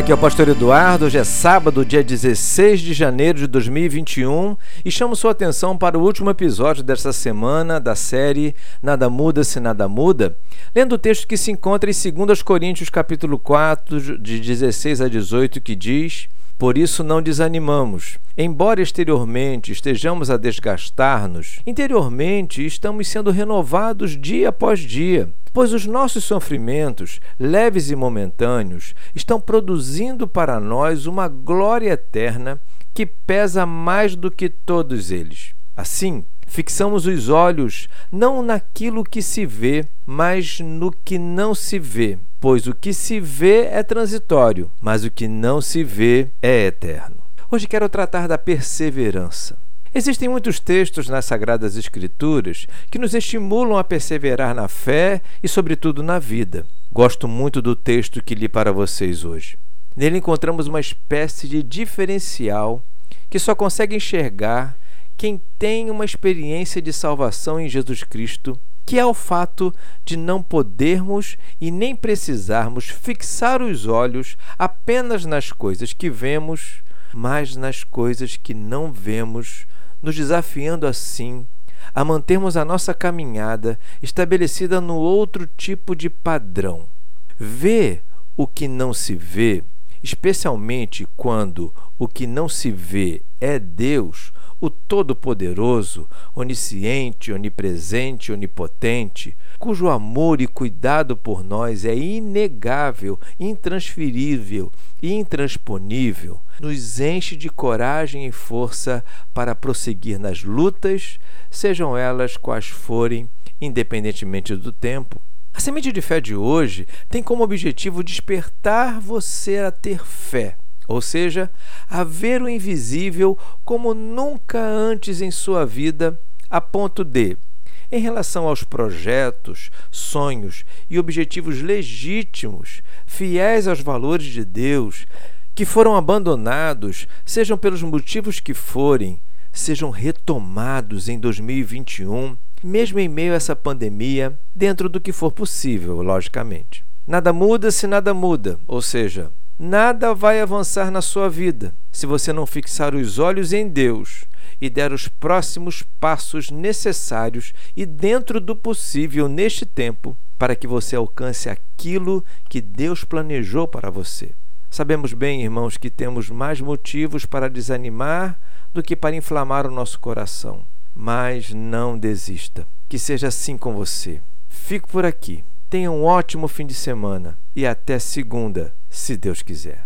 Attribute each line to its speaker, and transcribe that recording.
Speaker 1: Aqui é o Pastor Eduardo, hoje é sábado, dia 16 de janeiro de 2021 e chamo sua atenção para o último episódio desta semana da série Nada Muda Se Nada Muda, lendo o texto que se encontra em 2 Coríntios capítulo 4, de 16 a 18, que diz... Por isso não desanimamos. Embora exteriormente estejamos a desgastar-nos, interiormente estamos sendo renovados dia após dia, pois os nossos sofrimentos, leves e momentâneos, estão produzindo para nós uma glória eterna que pesa mais do que todos eles. Assim, fixamos os olhos não naquilo que se vê, mas no que não se vê pois o que se vê é transitório, mas o que não se vê é eterno. Hoje quero tratar da perseverança. Existem muitos textos nas Sagradas Escrituras que nos estimulam a perseverar na fé e, sobretudo, na vida. Gosto muito do texto que li para vocês hoje. Nele encontramos uma espécie de diferencial que só consegue enxergar quem tem uma experiência de salvação em Jesus Cristo que é o fato de não podermos e nem precisarmos fixar os olhos apenas nas coisas que vemos, mas nas coisas que não vemos, nos desafiando assim a mantermos a nossa caminhada estabelecida no outro tipo de padrão. Ver o que não se vê, especialmente quando o que não se vê é Deus, o Todo-Poderoso, onisciente, onipresente, onipotente, cujo amor e cuidado por nós é inegável, intransferível e intransponível, nos enche de coragem e força para prosseguir nas lutas, sejam elas quais forem, independentemente do tempo. A semente de fé de hoje tem como objetivo despertar você a ter fé ou seja, a ver o invisível como nunca antes em sua vida, a ponto de, em relação aos projetos, sonhos e objetivos legítimos, fiéis aos valores de Deus, que foram abandonados, sejam pelos motivos que forem, sejam retomados em 2021, mesmo em meio a essa pandemia, dentro do que for possível, logicamente. Nada muda se nada muda, ou seja, Nada vai avançar na sua vida se você não fixar os olhos em Deus e der os próximos passos necessários e dentro do possível neste tempo para que você alcance aquilo que Deus planejou para você. Sabemos bem, irmãos, que temos mais motivos para desanimar do que para inflamar o nosso coração. Mas não desista. Que seja assim com você. Fico por aqui. Tenha um ótimo fim de semana e até segunda, se Deus quiser.